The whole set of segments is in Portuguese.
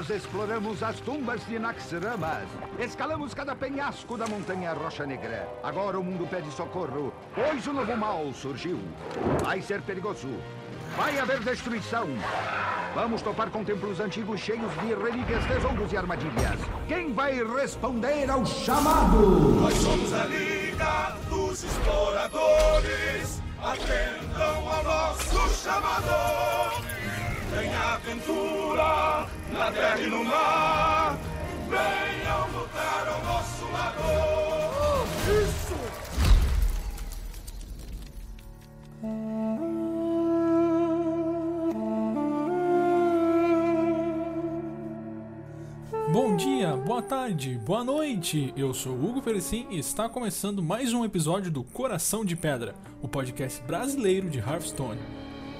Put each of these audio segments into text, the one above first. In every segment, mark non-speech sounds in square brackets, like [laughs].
Nós exploramos as tumbas de Naxramas. Escalamos cada penhasco da montanha Rocha Negra. Agora o mundo pede socorro, pois o novo mal surgiu. Vai ser perigoso. Vai haver destruição. Vamos topar com templos antigos cheios de relíquias, tesouros e armadilhas. Quem vai responder ao chamado? Nós somos a Liga dos Exploradores. Atendam ao nosso chamado. Tem aventura na terra e no mar. Venham lutar ao nosso lado. Isso! Bom dia, boa tarde, boa noite. Eu sou Hugo Perecim e está começando mais um episódio do Coração de Pedra, o podcast brasileiro de Hearthstone.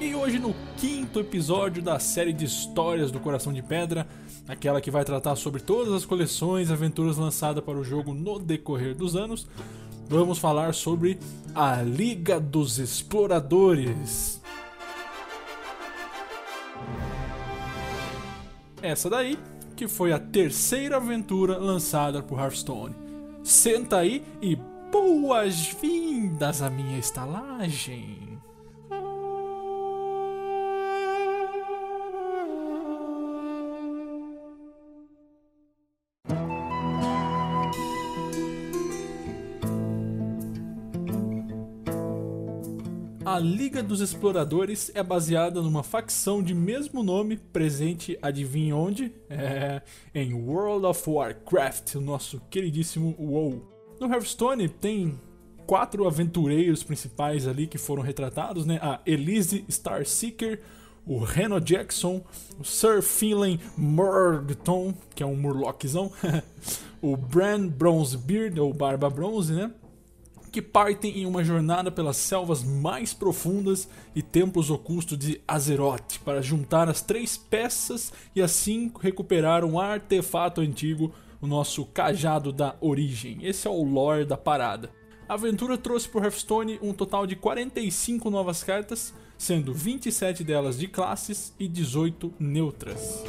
E hoje no quinto episódio da série de histórias do Coração de Pedra, aquela que vai tratar sobre todas as coleções e aventuras lançadas para o jogo no decorrer dos anos, vamos falar sobre a Liga dos Exploradores. Essa daí que foi a terceira aventura lançada por Hearthstone. Senta aí e boas-vindas à minha estalagem. A Liga dos Exploradores é baseada numa facção de mesmo nome, presente, adivinhe onde? É, em World of Warcraft, o nosso queridíssimo WoW. No Hearthstone tem quatro aventureiros principais ali que foram retratados, né? A Elise Starseeker, o Reno Jackson, o Sir Finlay Murgton, que é um murloczão, [laughs] o Bran Bronzebeard, ou Barba Bronze, né? Que partem em uma jornada pelas selvas mais profundas e templos ocultos de Azeroth para juntar as três peças e assim recuperar um artefato antigo, o nosso cajado da origem. Esse é o lore da parada. A aventura trouxe para o Hearthstone um total de 45 novas cartas, sendo 27 delas de classes e 18 neutras.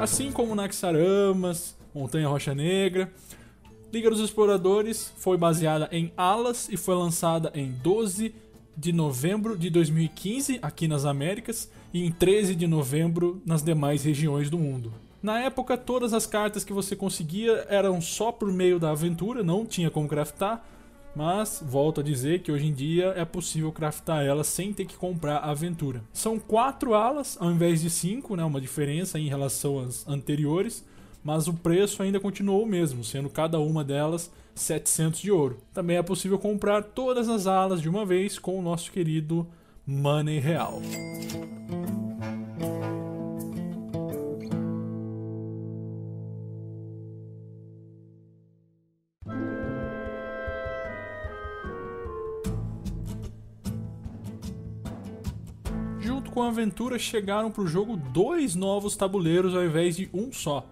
Assim como Naxaramas, Montanha Rocha Negra. Liga dos Exploradores foi baseada em Alas e foi lançada em 12 de novembro de 2015 aqui nas Américas e em 13 de novembro nas demais regiões do mundo. Na época, todas as cartas que você conseguia eram só por meio da aventura, não tinha como craftar, mas volto a dizer que hoje em dia é possível craftar elas sem ter que comprar a aventura. São quatro alas ao invés de cinco, né, uma diferença em relação às anteriores mas o preço ainda continuou o mesmo, sendo cada uma delas 700 de ouro. Também é possível comprar todas as alas de uma vez com o nosso querido Money Real. Junto com a aventura chegaram para o jogo dois novos tabuleiros ao invés de um só.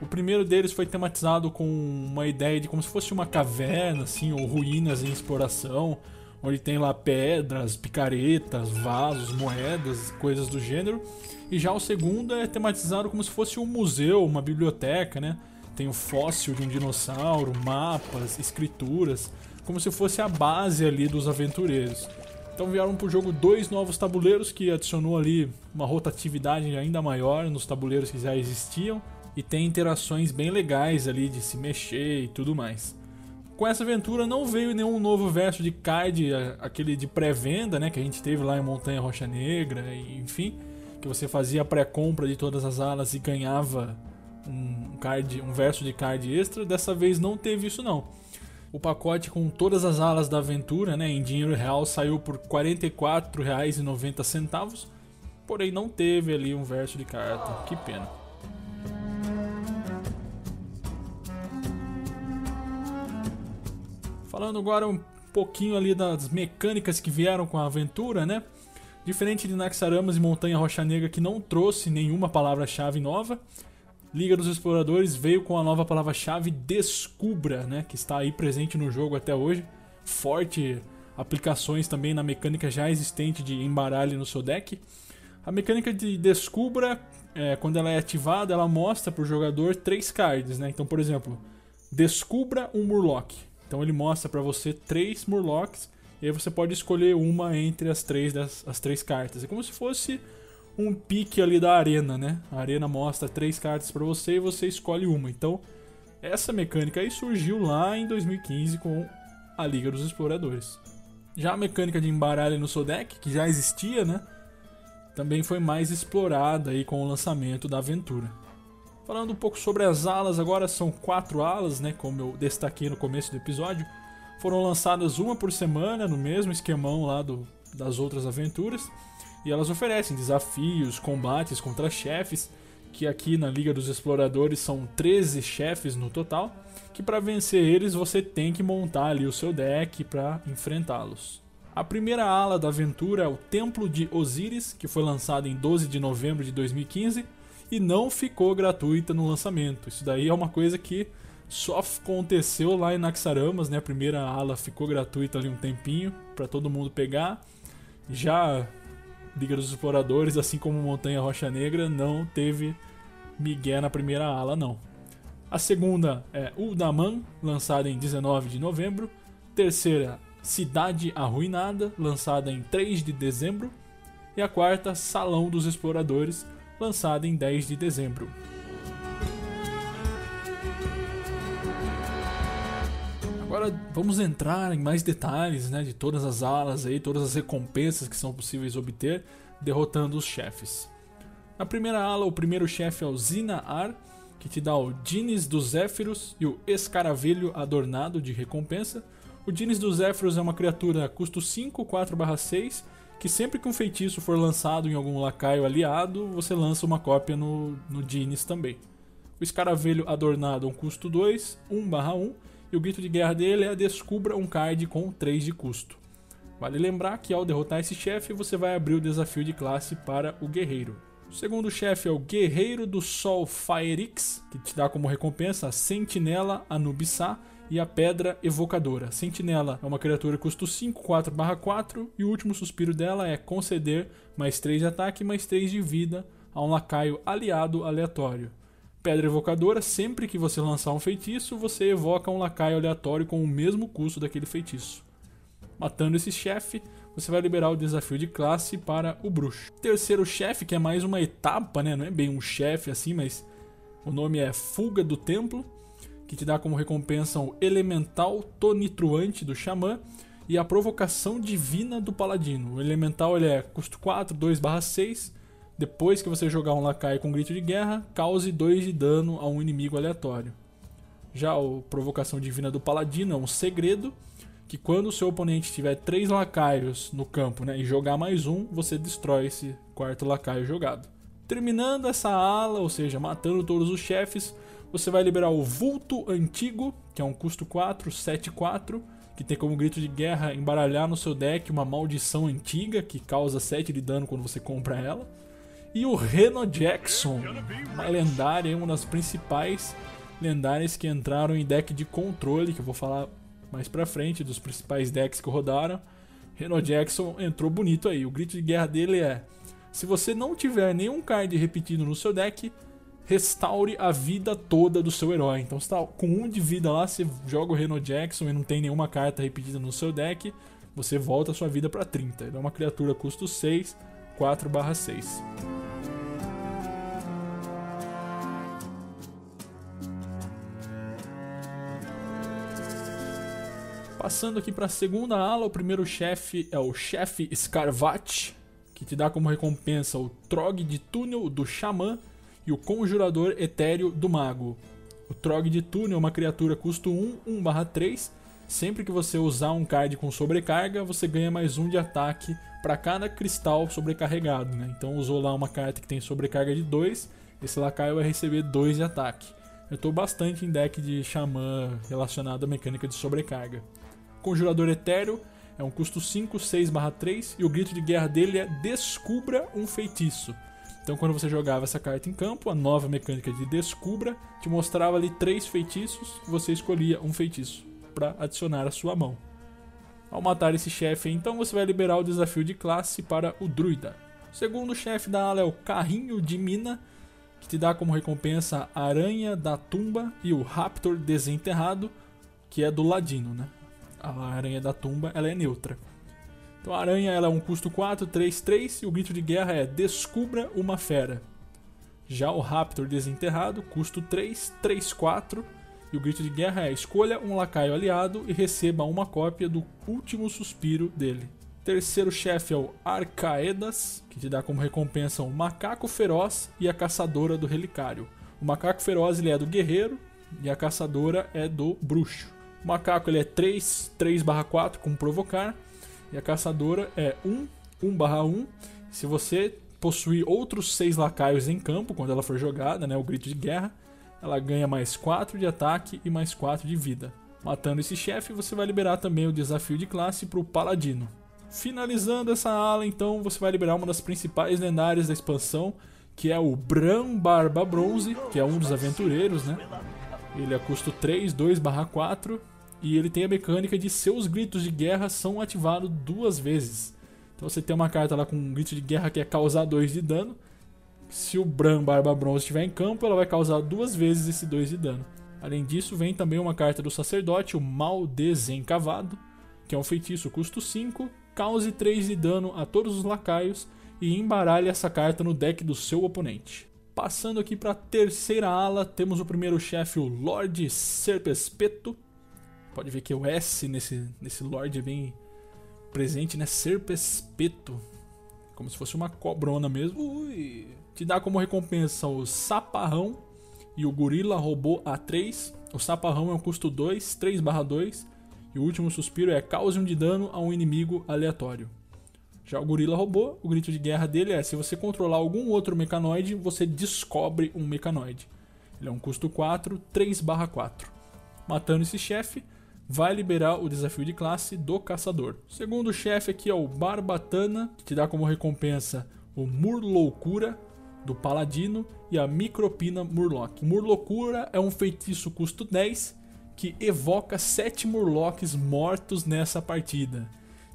O primeiro deles foi tematizado com uma ideia de como se fosse uma caverna, assim, ou ruínas em exploração, onde tem lá pedras, picaretas, vasos, moedas, coisas do gênero. E já o segundo é tematizado como se fosse um museu, uma biblioteca, né? Tem o fóssil de um dinossauro, mapas, escrituras, como se fosse a base ali dos aventureiros. Então vieram para o jogo dois novos tabuleiros que adicionou ali uma rotatividade ainda maior nos tabuleiros que já existiam e tem interações bem legais ali de se mexer e tudo mais. Com essa aventura não veio nenhum novo verso de card, aquele de pré-venda, né, que a gente teve lá em Montanha Rocha Negra, enfim, que você fazia a pré-compra de todas as alas e ganhava um card, um verso de card extra. Dessa vez não teve isso não. O pacote com todas as alas da aventura, né, em dinheiro real, saiu por R$ 44,90, porém não teve ali um verso de carta. Que pena. Falando agora um pouquinho ali das mecânicas que vieram com a aventura, né? Diferente de Naxaramas e Montanha Rocha Negra, que não trouxe nenhuma palavra-chave nova, Liga dos Exploradores veio com a nova palavra-chave Descubra, né? Que está aí presente no jogo até hoje. Forte aplicações também na mecânica já existente de embaralhe no seu deck. A mecânica de descubra, é, quando ela é ativada, ela mostra para o jogador três cards, né? Então, por exemplo, descubra um Murloc. Então ele mostra para você três Murlocs e aí você pode escolher uma entre as três, das, as três cartas. É como se fosse um pique ali da arena, né? A arena mostra três cartas para você e você escolhe uma. Então, essa mecânica aí surgiu lá em 2015 com a Liga dos Exploradores. Já a mecânica de embaralho no seu deck, que já existia, né? Também foi mais explorada aí com o lançamento da aventura. Falando um pouco sobre as alas, agora são quatro alas, né? Como eu destaquei no começo do episódio. Foram lançadas uma por semana, no mesmo esquemão lá do, das outras aventuras. E elas oferecem desafios, combates contra chefes, que aqui na Liga dos Exploradores são 13 chefes no total, que para vencer eles você tem que montar ali o seu deck para enfrentá-los. A primeira ala da aventura é o Templo de Osíris, que foi lançado em 12 de novembro de 2015 e não ficou gratuita no lançamento. Isso daí é uma coisa que só aconteceu lá em Naxaramas, né? A primeira ala ficou gratuita ali um tempinho para todo mundo pegar. Já Liga dos Exploradores, assim como Montanha Rocha Negra, não teve Miguel na primeira ala, não. A segunda é Uldaman, lançada em 19 de novembro. Terceira, Cidade Arruinada, lançada em 3 de dezembro. E a quarta, Salão dos Exploradores, lançada em 10 de dezembro. Agora vamos entrar em mais detalhes né, de todas as alas, aí, todas as recompensas que são possíveis obter derrotando os chefes. Na primeira ala, o primeiro chefe é o Zina-Ar, que te dá o Dines dos Zéfiros e o Escaravelho adornado de recompensa. O Dines dos Zéfiros é uma criatura custo 5, 4/6, que sempre que um feitiço for lançado em algum lacaio aliado, você lança uma cópia no, no Dines também. O Escaravelho adornado um custo 2, 1/1 e o grito de guerra dele é descubra um card com 3 de custo. Vale lembrar que ao derrotar esse chefe, você vai abrir o desafio de classe para o guerreiro. O segundo chefe é o Guerreiro do Sol Faerix, que te dá como recompensa a Sentinela Anubissá e a Pedra Evocadora. Sentinela é uma criatura custo 5, 4/4 e o último suspiro dela é conceder mais 3 de ataque e mais 3 de vida a um lacaio aliado aleatório. Pedra Evocadora, sempre que você lançar um feitiço, você evoca um lacaio aleatório com o mesmo custo daquele feitiço. Matando esse chefe, você vai liberar o desafio de classe para o bruxo. Terceiro chefe, que é mais uma etapa, né? não é bem um chefe assim, mas o nome é Fuga do Templo, que te dá como recompensa o Elemental Tonitruante do Xamã e a Provocação Divina do Paladino. O Elemental ele é custo 4, 2/6 depois que você jogar um lacaio com grito de guerra, cause 2 de dano a um inimigo aleatório. Já a provocação divina do paladino é um segredo que quando o seu oponente tiver três lacaios no campo né, e jogar mais um, você destrói esse quarto lacaio jogado. Terminando essa ala, ou seja, matando todos os chefes, você vai liberar o Vulto Antigo, que é um custo 4, 7, 4, que tem como grito de guerra embaralhar no seu deck uma maldição antiga que causa 7 de dano quando você compra ela. E o Reno Jackson, uma lendária, uma das principais lendárias que entraram em deck de controle, que eu vou falar mais pra frente, dos principais decks que rodaram. Reno Jackson entrou bonito aí. O grito de guerra dele é: se você não tiver nenhum card repetido no seu deck, restaure a vida toda do seu herói. Então, você tá com um de vida lá, você joga o Reno Jackson e não tem nenhuma carta repetida no seu deck, você volta a sua vida para 30. Ele é uma criatura custo 6, 4/6. Passando aqui para a segunda ala, o primeiro chefe é o chefe Scarvat, que te dá como recompensa o Trog de Túnel do Xamã e o Conjurador Etéreo do Mago. O Trog de Túnel é uma criatura custo 1, 1/3. Sempre que você usar um card com sobrecarga, você ganha mais um de ataque para cada cristal sobrecarregado. Né? Então usou lá uma carta que tem sobrecarga de 2, esse lacaio vai receber 2 de ataque. Eu estou bastante em deck de xamã relacionado à mecânica de sobrecarga. Conjurador Etéreo é um custo 5, 6/3 e o grito de guerra dele é Descubra um feitiço. Então, quando você jogava essa carta em campo, a nova mecânica de Descubra te mostrava ali três feitiços você escolhia um feitiço para adicionar à sua mão. Ao matar esse chefe, então você vai liberar o desafio de classe para o druida. O segundo chefe da ala é o Carrinho de Mina, que te dá como recompensa a Aranha da Tumba e o Raptor Desenterrado, que é do Ladino, né? A Aranha da Tumba ela é neutra. Então a Aranha ela é um custo 4, 3, 3 e o grito de guerra é Descubra uma Fera. Já o Raptor Desenterrado, custo 3, 3, 4 e o grito de guerra é escolha um lacaio aliado e receba uma cópia do último suspiro dele. Terceiro chefe é o Arcaedas, que te dá como recompensa o Macaco Feroz e a Caçadora do Relicário. O Macaco Feroz ele é do Guerreiro e a Caçadora é do Bruxo. O Macaco ele é 3, 3/4 com Provocar e a Caçadora é 1, 1/1. Se você possuir outros 6 lacaios em campo quando ela for jogada, né, o Grito de Guerra, ela ganha mais 4 de ataque e mais 4 de vida. Matando esse chefe, você vai liberar também o desafio de classe para o Paladino. Finalizando essa ala, então, você vai liberar uma das principais lendárias da expansão, que é o Bran Barba Bronze, que é um dos aventureiros, né? Ele é custo 3, 2/4, e ele tem a mecânica de seus gritos de guerra são ativados duas vezes. Então você tem uma carta lá com um grito de guerra que é causar 2 de dano, se o Bran Barba Bronze estiver em campo, ela vai causar duas vezes esse 2 de dano. Além disso, vem também uma carta do sacerdote, o Mal Desencavado, que é um feitiço custo 5, cause 3 de dano a todos os lacaios e embaralhe essa carta no deck do seu oponente. Passando aqui para a terceira ala, temos o primeiro chefe, o Lorde Serpespeto. Pode ver que o S nesse, nesse Lorde é bem presente, né? Serpespeto. Como se fosse uma cobrona mesmo. Ui te dá como recompensa o Saparrão e o Gorila Robô A3. O Saparrão é um custo 2, 3/2 e o último suspiro é cause um de dano a um inimigo aleatório. Já o Gorila Robô, o grito de guerra dele é: se você controlar algum outro mecanoide, você descobre um mecanoide. Ele é um custo 4, 3/4. Matando esse chefe, vai liberar o desafio de classe do caçador. O segundo chefe aqui é o Barbatana, que te dá como recompensa o Murloucura, do Paladino e a Micropina Murloc. Murlocura é um feitiço custo 10 que evoca 7 Murlocs mortos nessa partida.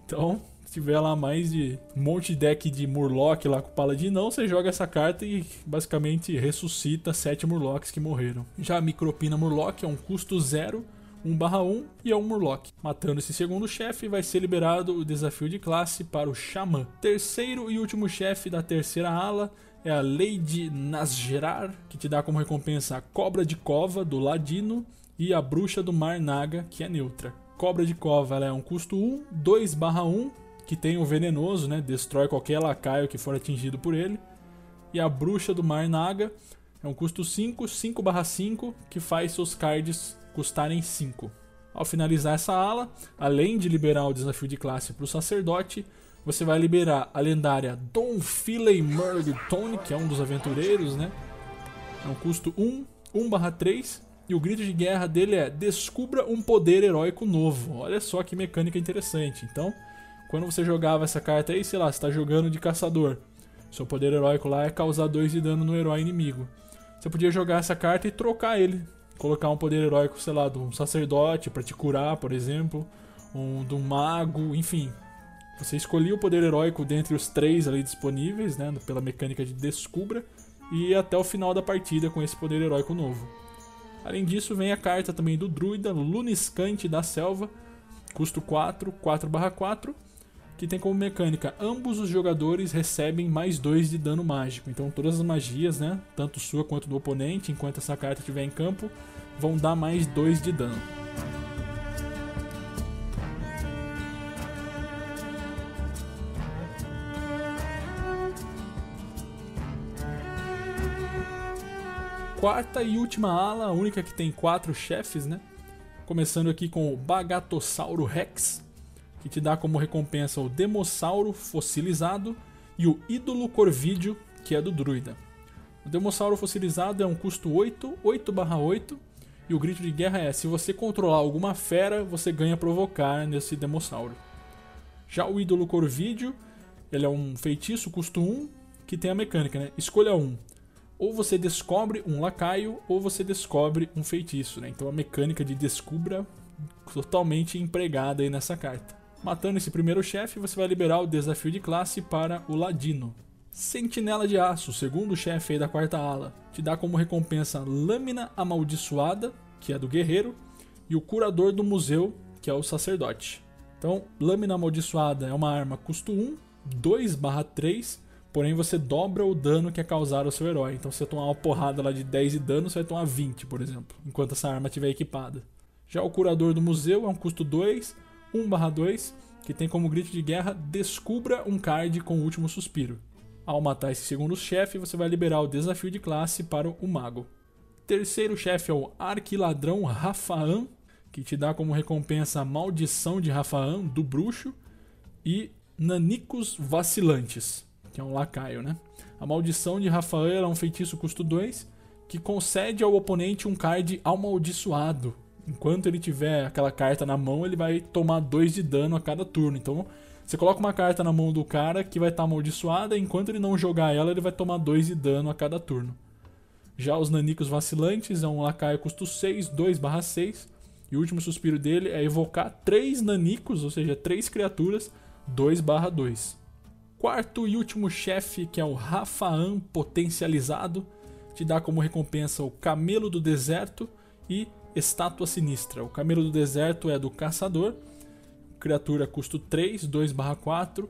Então, se tiver lá mais de um monte de deck de Murloc lá com o Paladinão, você joga essa carta e basicamente ressuscita 7 Murlocs que morreram. Já a Micropina Murloc é um custo 0 1/1 e é um Murloc. Matando esse segundo chefe, vai ser liberado o desafio de classe para o Xamã. Terceiro e último chefe da terceira ala é a Lady Nasgerar, que te dá como recompensa a Cobra de Cova do Ladino e a Bruxa do Mar Naga, que é neutra. Cobra de Cova ela é um custo 1, 2/1, que tem o venenoso, né? destrói qualquer lacaio que for atingido por ele. E a Bruxa do Mar Naga é um custo 5, 5/5, que faz seus cards custarem 5. Ao finalizar essa ala, além de liberar o desafio de classe para o sacerdote, você vai liberar a lendária Don Philey Murgtone, que é um dos aventureiros, né? É um custo 1, 1/3 e o grito de guerra dele é Descubra um poder heróico novo. Olha só que mecânica interessante. Então, quando você jogava essa carta aí, sei lá, você está jogando de caçador. Seu poder heróico lá é causar 2 de dano no herói inimigo. Você podia jogar essa carta e trocar ele. Colocar um poder heróico, sei lá, de um sacerdote para te curar, por exemplo. Um, de um mago, enfim. Você escolhia o poder heróico dentre os três ali disponíveis, né, pela mecânica de descubra, e ia até o final da partida com esse poder heróico novo. Além disso, vem a carta também do druida Luniscante da Selva, custo 4, 4/4, que tem como mecânica ambos os jogadores recebem mais 2 de dano mágico. Então todas as magias, né, tanto sua quanto do oponente, enquanto essa carta estiver em campo, vão dar mais 2 de dano. quarta e última ala, a única que tem quatro chefes, né? Começando aqui com o Bagatossauro Rex, que te dá como recompensa o Demossauro fossilizado e o Ídolo Corvídeo, que é do druida. O Demossauro fossilizado é um custo 8, 8/8, e o grito de guerra é: se você controlar alguma fera, você ganha provocar nesse Demossauro. Já o Ídolo Corvídeo, ele é um feitiço custo 1, que tem a mecânica, né? Escolha um ou você descobre um lacaio ou você descobre um feitiço, né? Então a mecânica de descubra totalmente empregada aí nessa carta. Matando esse primeiro chefe, você vai liberar o desafio de classe para o Ladino. Sentinela de Aço, segundo chefe da quarta ala, te dá como recompensa Lâmina Amaldiçoada, que é do guerreiro, e o Curador do Museu, que é o sacerdote. Então, Lâmina Amaldiçoada é uma arma custo 1, 2/3, porém você dobra o dano que é causado ao seu herói. Então, se você tomar uma porrada lá de 10 de dano, você vai tomar 20, por exemplo, enquanto essa arma estiver equipada. Já o Curador do Museu é um custo 2, 1/2, que tem como grito de guerra Descubra um card com o último suspiro. Ao matar esse segundo chefe, você vai liberar o desafio de classe para o Mago. Terceiro chefe é o Arquiladrão Rafaan, que te dá como recompensa a Maldição de Rafaan, do Bruxo, e Nanicos Vacilantes, que é um lacaio, né? A Maldição de Rafaan é um feitiço custo 2, que concede ao oponente um card amaldiçoado. Enquanto ele tiver aquela carta na mão, ele vai tomar 2 de dano a cada turno. Então, você coloca uma carta na mão do cara que vai estar tá amaldiçoada, enquanto ele não jogar ela, ele vai tomar 2 de dano a cada turno. Já os Nanicos Vacilantes é um lacaio custo 6, 2/6. E o último suspiro dele é evocar 3 Nanicos, ou seja, 3 criaturas, 2/2. Quarto e último chefe, que é o Rafaan Potencializado, te dá como recompensa o Camelo do Deserto e Estátua Sinistra. O Camelo do Deserto é do Caçador criatura custo 3, 2/4.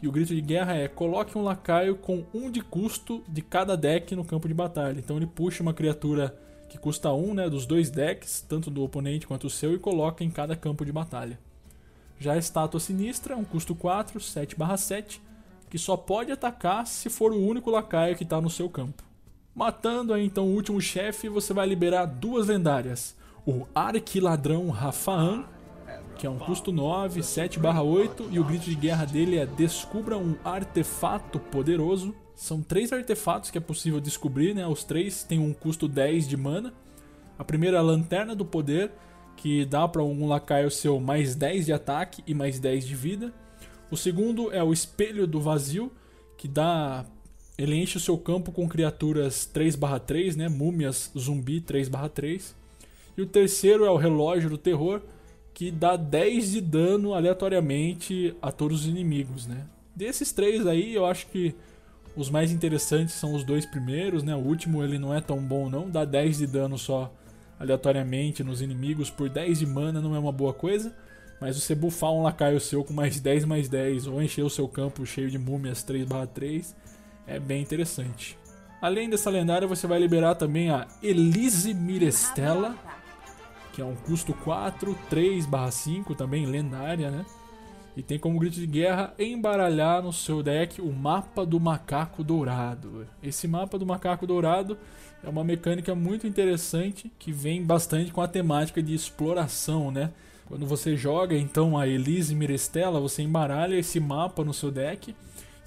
E o grito de guerra é: coloque um lacaio com 1 de custo de cada deck no campo de batalha. Então ele puxa uma criatura que custa 1 né, dos dois decks, tanto do oponente quanto o seu, e coloca em cada campo de batalha. Já a estátua sinistra, um custo 4, 7/7, que só pode atacar se for o único lacaio que está no seu campo. Matando aí então o último chefe, você vai liberar duas lendárias: o Arquiladrão Rafaan que é um custo 9, 7/8 e o grito de guerra dele é descubra um artefato poderoso. São três artefatos que é possível descobrir, né? Os três têm um custo 10 de mana. A primeira é a Lanterna do Poder, que dá para um lacaio seu mais 10 de ataque e mais 10 de vida. O segundo é o Espelho do Vazio, que dá ele enche o seu campo com criaturas 3/3, né? Múmias zumbi 3/3. E o terceiro é o Relógio do Terror, que dá 10 de dano aleatoriamente a todos os inimigos, né? Desses três aí, eu acho que os mais interessantes são os dois primeiros, né? O último ele não é tão bom não, dá 10 de dano só aleatoriamente nos inimigos por 10 de mana não é uma boa coisa, mas você buffar um lacaio seu com mais 10 mais 10 ou encher o seu campo cheio de múmias 3/3 é bem interessante. Além dessa lendária, você vai liberar também a Elise Mirestella, que é um custo 4, 3/5, também lendária, né? E tem como grito de guerra embaralhar no seu deck o mapa do macaco dourado. Esse mapa do macaco dourado é uma mecânica muito interessante que vem bastante com a temática de exploração, né? Quando você joga então a Elise Mirestela, você embaralha esse mapa no seu deck.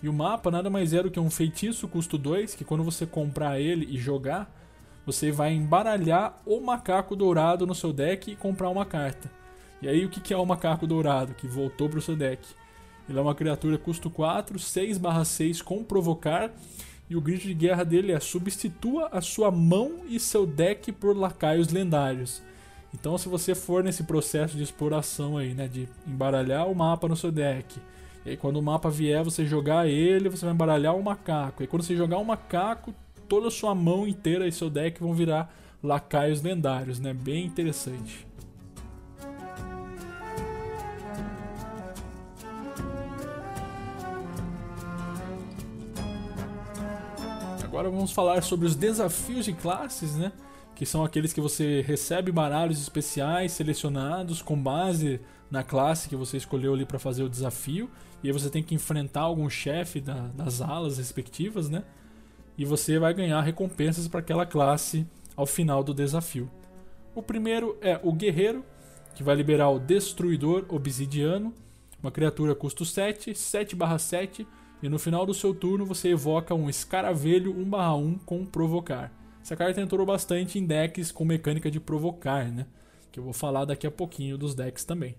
E o mapa nada mais é do que um feitiço custo 2, que quando você comprar ele e jogar, você vai embaralhar o macaco dourado no seu deck e comprar uma carta. E aí o que é o macaco dourado que voltou para o seu deck? Ele é uma criatura custo 4, 6/6 com provocar. E o grito de guerra dele é substitua a sua mão e seu deck por lacaios lendários. Então se você for nesse processo de exploração aí, né, de embaralhar o mapa no seu deck, e aí quando o mapa vier, você jogar ele, você vai embaralhar o macaco. E quando você jogar o macaco, toda a sua mão inteira e seu deck vão virar lacaios lendários, né? Bem interessante. Agora vamos falar sobre os desafios de classes, né? Que são aqueles que você recebe baralhos especiais selecionados com base na classe que você escolheu ali para fazer o desafio. E aí você tem que enfrentar algum chefe da, das alas respectivas, né? E você vai ganhar recompensas para aquela classe ao final do desafio. O primeiro é o Guerreiro, que vai liberar o Destruidor Obsidiano, uma criatura custo 7, 7/7, e no final do seu turno você evoca um Escaravelho 1/1 com Provocar. Essa carta entrou bastante em decks com mecânica de provocar, né? Que eu vou falar daqui a pouquinho dos decks também.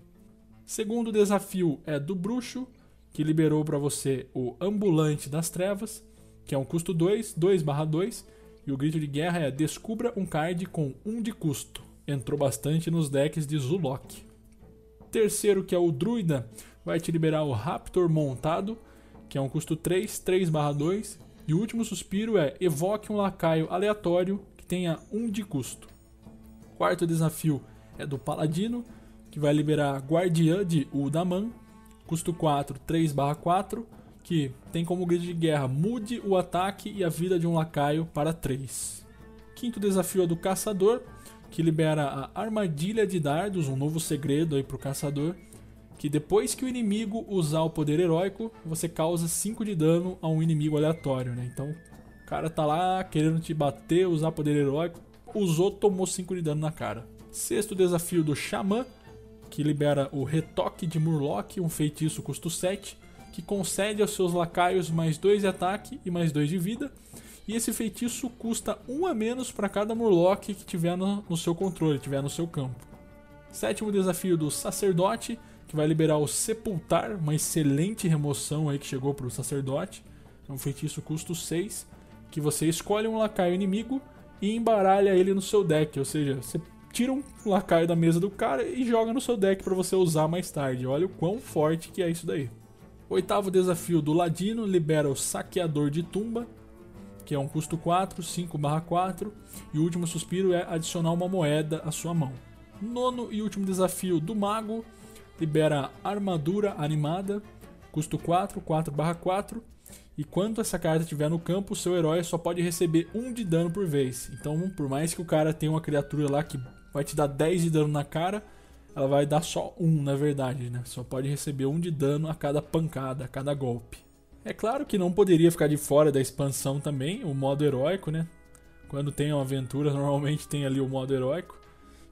Segundo desafio é do Bruxo, que liberou para você o Ambulante das Trevas, que é um custo 2, 2/2, e o grito de guerra é descubra um card com 1 um de custo. Entrou bastante nos decks de Zulok. Terceiro, que é o Druida, vai te liberar o Raptor montado, que é um custo 3, 3 2. E o último suspiro é evoque um lacaio aleatório que tenha 1 de custo. Quarto desafio é do Paladino, que vai liberar Guardiã de Udaman, custo 4, 3 4, que tem como grid de guerra mude o ataque e a vida de um lacaio para 3. Quinto desafio é do Caçador, que libera a Armadilha de Dardos, um novo segredo aí para o Caçador, que depois que o inimigo usar o poder heróico, você causa 5 de dano a um inimigo aleatório, né? Então, o cara tá lá querendo te bater, usar poder heróico, usou, tomou 5 de dano na cara. Sexto desafio do Xamã, que libera o Retoque de Murloc, um feitiço custo 7, que concede aos seus lacaios mais 2 de ataque e mais 2 de vida. E esse feitiço custa 1 um a menos para cada Murloc que tiver no, no seu controle, tiver no seu campo. Sétimo desafio do Sacerdote, que vai liberar o Sepultar, uma excelente remoção aí que chegou para o Sacerdote. É um feitiço custo 6, que você escolhe um lacaio inimigo e embaralha ele no seu deck, ou seja, você tira um lacaio da mesa do cara e joga no seu deck para você usar mais tarde. Olha o quão forte que é isso daí. Oitavo desafio do Ladino libera o Saqueador de Tumba, que é um custo 4, 5/4, e o último suspiro é adicionar uma moeda à sua mão. Nono e último desafio do Mago libera armadura animada, custo 4, 4/4. E quando essa carta estiver no campo, seu herói só pode receber 1 de dano por vez. Então, por mais que o cara tenha uma criatura lá que vai te dar 10 de dano na cara, ela vai dar só 1 na verdade, né? Só pode receber 1 de dano a cada pancada, a cada golpe. É claro que não poderia ficar de fora da expansão também, o modo heróico, né? Quando tem uma aventura, [laughs] normalmente tem ali o modo heróico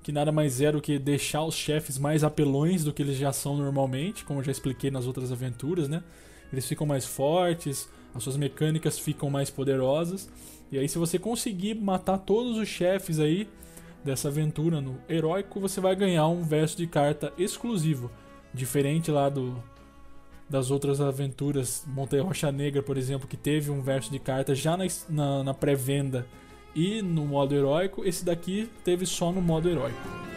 que nada mais é do que deixar os chefes mais apelões do que eles já são normalmente, como eu já expliquei nas outras aventuras, né? Eles ficam mais fortes, as suas mecânicas ficam mais poderosas. E aí se você conseguir matar todos os chefes aí dessa aventura no heróico, você vai ganhar um verso de carta exclusivo, diferente lá do das outras aventuras, Montanha Rocha Negra, por exemplo, que teve um verso de carta já na, na, na pré-venda e no modo heróico, esse daqui teve só no modo heróico.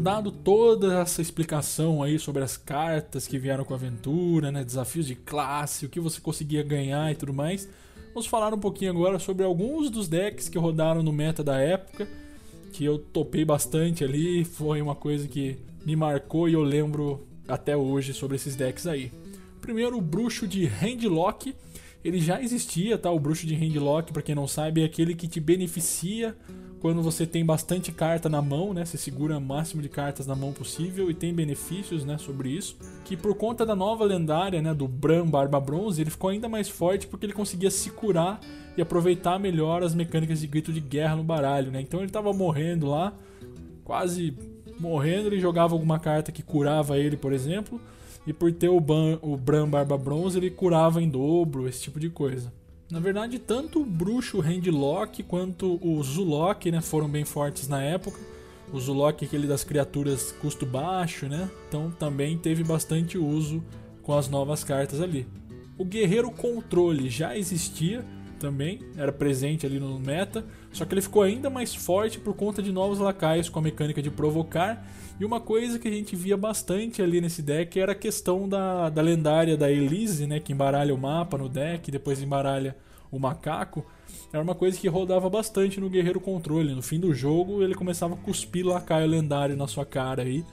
Dado toda essa explicação aí sobre as cartas que vieram com a aventura, né, desafios de classe, o que você conseguia ganhar e tudo mais, Vamos falar um pouquinho agora sobre alguns dos decks que rodaram no meta da época, que eu topei bastante ali, foi uma coisa que me marcou e eu lembro até hoje sobre esses decks aí. Primeiro, o Bruxo de Handlock. Ele já existia, tá? O Bruxo de Handlock, para quem não sabe, é aquele que te beneficia quando você tem bastante carta na mão, né? Você segura o máximo de cartas na mão possível e tem benefícios, né, sobre isso. Que por conta da nova lendária, né, do Bran Barba Bronze, ele ficou ainda mais forte porque ele conseguia se curar e aproveitar melhor as mecânicas de grito de guerra no baralho, né? Então ele tava morrendo lá, quase morrendo, ele jogava alguma carta que curava ele, por exemplo, e por ter o, Ban, o Bran Barba Bronze, ele curava em dobro, esse tipo de coisa. Na verdade, tanto o bruxo Handlock quanto o Zulok né, foram bem fortes na época. O Zulok aquele das criaturas custo baixo, né? Então também teve bastante uso com as novas cartas ali. O Guerreiro Controle já existia também, era presente ali no meta, só que ele ficou ainda mais forte por conta de novos lacaios com a mecânica de provocar. E uma coisa que a gente via bastante ali nesse deck era a questão da, da lendária da Elise, né, que embaralha o mapa no deck, depois embaralha o macaco. Era uma coisa que rodava bastante no Guerreiro Controle. No fim do jogo, ele começava a cuspir lacaio lendário na sua cara aí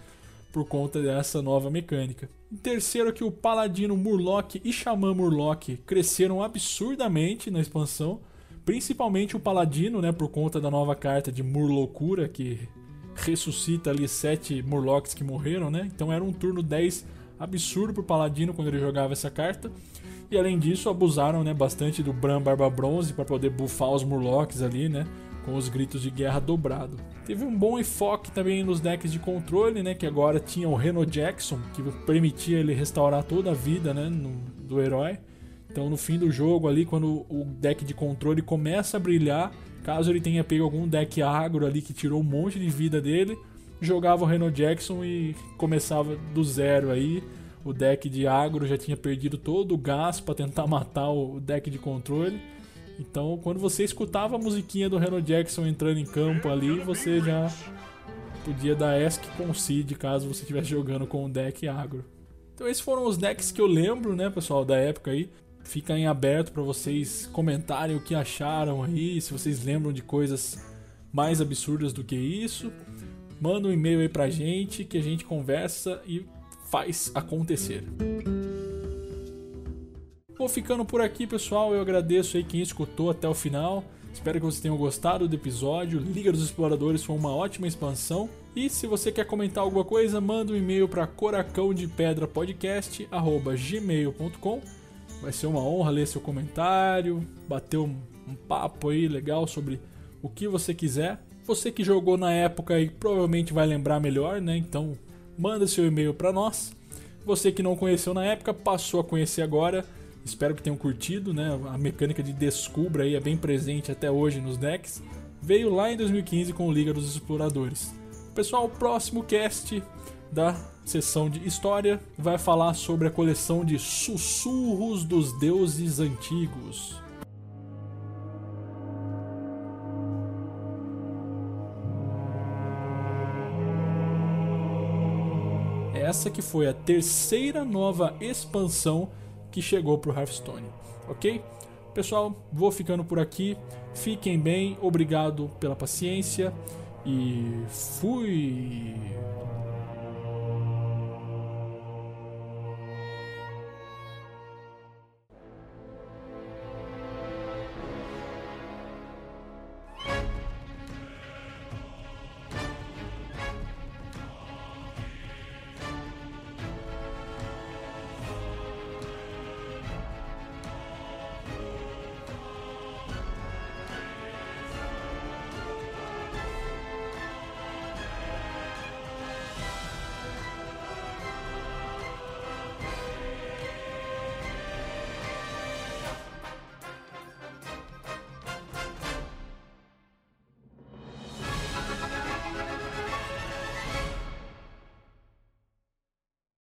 por conta dessa nova mecânica. Em terceiro aqui, o Paladino Murloc e Xamã Murloc cresceram absurdamente na expansão, principalmente o Paladino, né, por conta da nova carta de Murlocura, que ressuscita ali sete Murlocs que morreram, né? Então era um turno 10 absurdo pro Paladino quando ele jogava essa carta. E além disso, abusaram né, bastante do Bran Barba Bronze para poder buffar os Murlocs ali, né? Com os gritos de guerra dobrado. Teve um bom enfoque também nos decks de controle, né? Que agora tinha o Reno Jackson, que permitia ele restaurar toda a vida né, no, do herói. Então no fim do jogo ali, quando o deck de controle começa a brilhar, caso ele tenha pego algum deck agro ali que tirou um monte de vida dele, jogava o Reno Jackson e começava do zero aí o deck de agro já tinha perdido todo o gás para tentar [laughs] matar o deck de controle. Então, quando você escutava a musiquinha do Reno Jackson entrando em campo ali, você já podia dar ESC concede caso você estivesse jogando com o deck agro. Então, esses foram os decks que eu lembro, né, pessoal, da época aí. Fica em aberto para vocês comentarem o que acharam aí, se vocês lembram de coisas mais absurdas do que isso. Manda um e-mail aí pra gente que a gente conversa e faz acontecer. Vou ficando por aqui, pessoal. Eu agradeço aí quem escutou até o final. Espero que vocês tenham gostado do episódio. Liga dos Exploradores foi uma ótima expansão. E se você quer comentar alguma coisa, manda um e-mail para coracãodepedra.podcast@gmail.com. Vai ser uma honra ler seu comentário, bater um, um papo aí legal sobre o que você quiser. Você que jogou na época aí provavelmente vai lembrar melhor, né? Então manda seu e-mail para nós. Você que não conheceu na época, passou a conhecer agora. Espero que tenham curtido, né? A mecânica de descubra aí é bem presente até hoje nos decks. Veio lá em 2015 com o Liga dos Exploradores. Pessoal, próximo cast da sessão de história vai falar sobre a coleção de Sussurros dos Deuses Antigos. Essa que foi a terceira nova expansão que chegou para o Hearthstone, ok? Pessoal, vou ficando por aqui. Fiquem bem, obrigado pela paciência e fui!